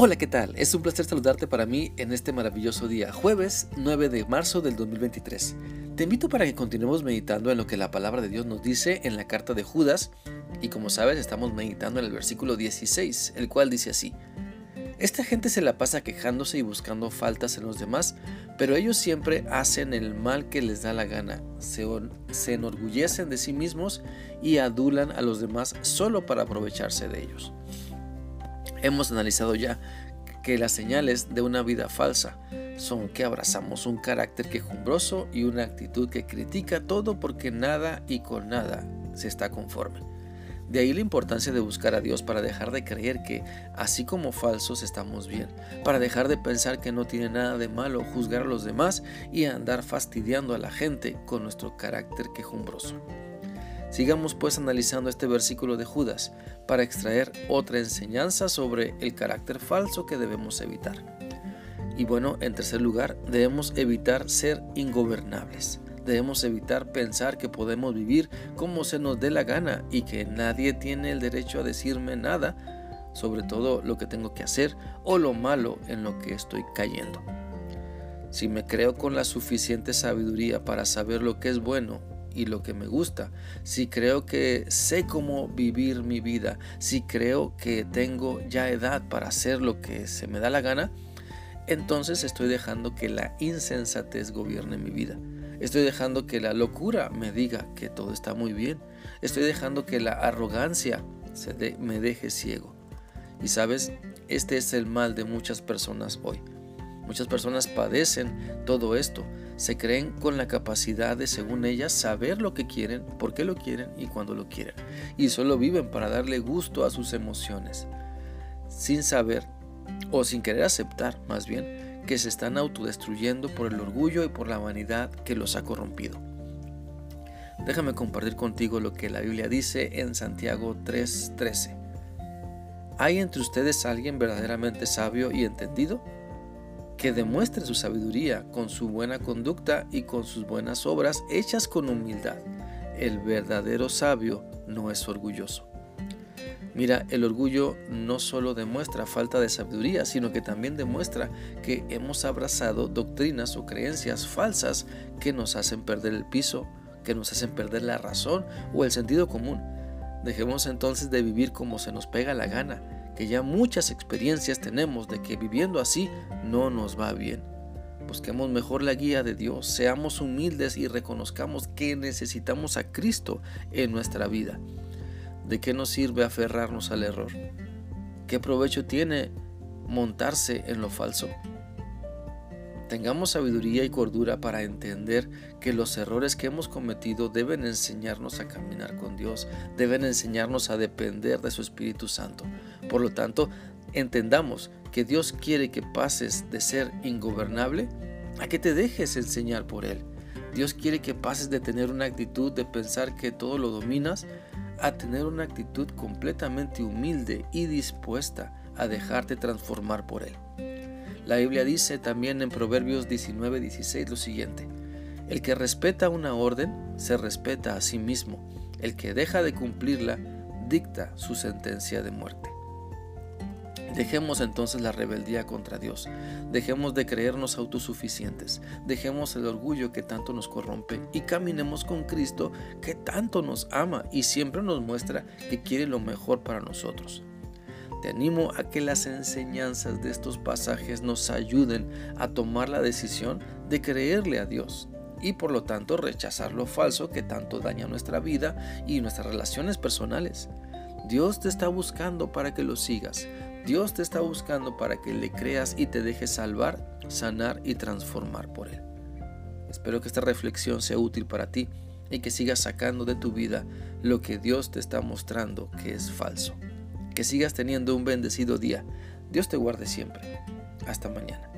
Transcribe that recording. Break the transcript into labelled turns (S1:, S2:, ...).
S1: Hola, ¿qué tal? Es un placer saludarte para mí en este maravilloso día, jueves 9 de marzo del 2023. Te invito para que continuemos meditando en lo que la palabra de Dios nos dice en la carta de Judas y como sabes estamos meditando en el versículo 16, el cual dice así. Esta gente se la pasa quejándose y buscando faltas en los demás, pero ellos siempre hacen el mal que les da la gana, se, se enorgullecen de sí mismos y adulan a los demás solo para aprovecharse de ellos. Hemos analizado ya que las señales de una vida falsa son que abrazamos un carácter quejumbroso y una actitud que critica todo porque nada y con nada se está conforme. De ahí la importancia de buscar a Dios para dejar de creer que, así como falsos, estamos bien, para dejar de pensar que no tiene nada de malo juzgar a los demás y andar fastidiando a la gente con nuestro carácter quejumbroso. Sigamos pues analizando este versículo de Judas para extraer otra enseñanza sobre el carácter falso que debemos evitar. Y bueno, en tercer lugar, debemos evitar ser ingobernables. Debemos evitar pensar que podemos vivir como se nos dé la gana y que nadie tiene el derecho a decirme nada, sobre todo lo que tengo que hacer o lo malo en lo que estoy cayendo. Si me creo con la suficiente sabiduría para saber lo que es bueno y lo que me gusta, si creo que sé cómo vivir mi vida, si creo que tengo ya edad para hacer lo que se me da la gana, entonces estoy dejando que la insensatez gobierne mi vida. Estoy dejando que la locura me diga que todo está muy bien. Estoy dejando que la arrogancia se me deje ciego. Y sabes, este es el mal de muchas personas hoy. Muchas personas padecen todo esto. Se creen con la capacidad de, según ellas, saber lo que quieren, por qué lo quieren y cuándo lo quieren. Y solo viven para darle gusto a sus emociones, sin saber o sin querer aceptar, más bien, que se están autodestruyendo por el orgullo y por la vanidad que los ha corrompido. Déjame compartir contigo lo que la Biblia dice en Santiago 3:13. ¿Hay entre ustedes alguien verdaderamente sabio y entendido? Que demuestre su sabiduría con su buena conducta y con sus buenas obras hechas con humildad. El verdadero sabio no es orgulloso. Mira, el orgullo no solo demuestra falta de sabiduría, sino que también demuestra que hemos abrazado doctrinas o creencias falsas que nos hacen perder el piso, que nos hacen perder la razón o el sentido común. Dejemos entonces de vivir como se nos pega la gana que ya muchas experiencias tenemos de que viviendo así no nos va bien. Busquemos mejor la guía de Dios, seamos humildes y reconozcamos que necesitamos a Cristo en nuestra vida. ¿De qué nos sirve aferrarnos al error? ¿Qué provecho tiene montarse en lo falso? Tengamos sabiduría y cordura para entender que los errores que hemos cometido deben enseñarnos a caminar con Dios, deben enseñarnos a depender de su Espíritu Santo. Por lo tanto, entendamos que Dios quiere que pases de ser ingobernable a que te dejes enseñar por Él. Dios quiere que pases de tener una actitud de pensar que todo lo dominas a tener una actitud completamente humilde y dispuesta a dejarte transformar por Él. La Biblia dice también en Proverbios 19:16 lo siguiente, el que respeta una orden se respeta a sí mismo, el que deja de cumplirla dicta su sentencia de muerte. Dejemos entonces la rebeldía contra Dios, dejemos de creernos autosuficientes, dejemos el orgullo que tanto nos corrompe y caminemos con Cristo que tanto nos ama y siempre nos muestra que quiere lo mejor para nosotros. Te animo a que las enseñanzas de estos pasajes nos ayuden a tomar la decisión de creerle a Dios y por lo tanto rechazar lo falso que tanto daña nuestra vida y nuestras relaciones personales. Dios te está buscando para que lo sigas. Dios te está buscando para que le creas y te dejes salvar, sanar y transformar por Él. Espero que esta reflexión sea útil para ti y que sigas sacando de tu vida lo que Dios te está mostrando que es falso. Que sigas teniendo un bendecido día. Dios te guarde siempre. Hasta mañana.